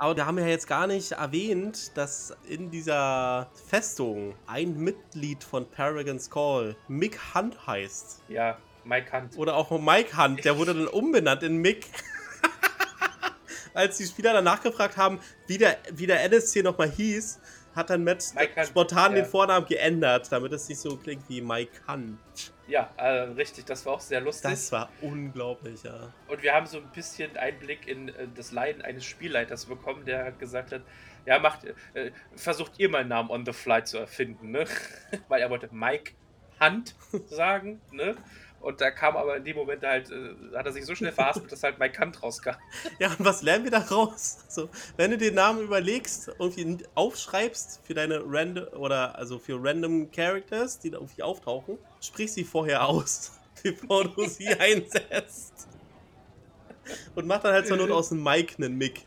Aber wir haben ja jetzt gar nicht erwähnt, dass in dieser Festung ein Mitglied von Paragon's Call Mick Hunt heißt. Ja, Mike Hunt. Oder auch Mike Hunt, der wurde dann umbenannt in Mick. Als die Spieler dann nachgefragt haben, wie der, wie der NSC nochmal hieß, hat dann Matt spontan ja. den Vornamen geändert, damit es nicht so klingt wie Mike Hunt. Ja, äh, richtig, das war auch sehr lustig. Das war unglaublich, ja. Und wir haben so ein bisschen Einblick in äh, das Leiden eines Spielleiters bekommen, der gesagt hat, ja, macht, äh, versucht ihr mal einen Namen on the fly zu erfinden, ne? Weil er wollte Mike Hunt sagen, ne? Und da kam aber in dem Moment halt, äh, hat er sich so schnell verhaspelt, dass halt Mike Hunt rauskam. Ja, und was lernen wir daraus? Also, wenn du den Namen überlegst und ihn aufschreibst für deine random oder also für random Characters, die da irgendwie auftauchen, sprich sie vorher aus, bevor du sie einsetzt. Und mach dann halt zur Not aus dem Mike einen Mick.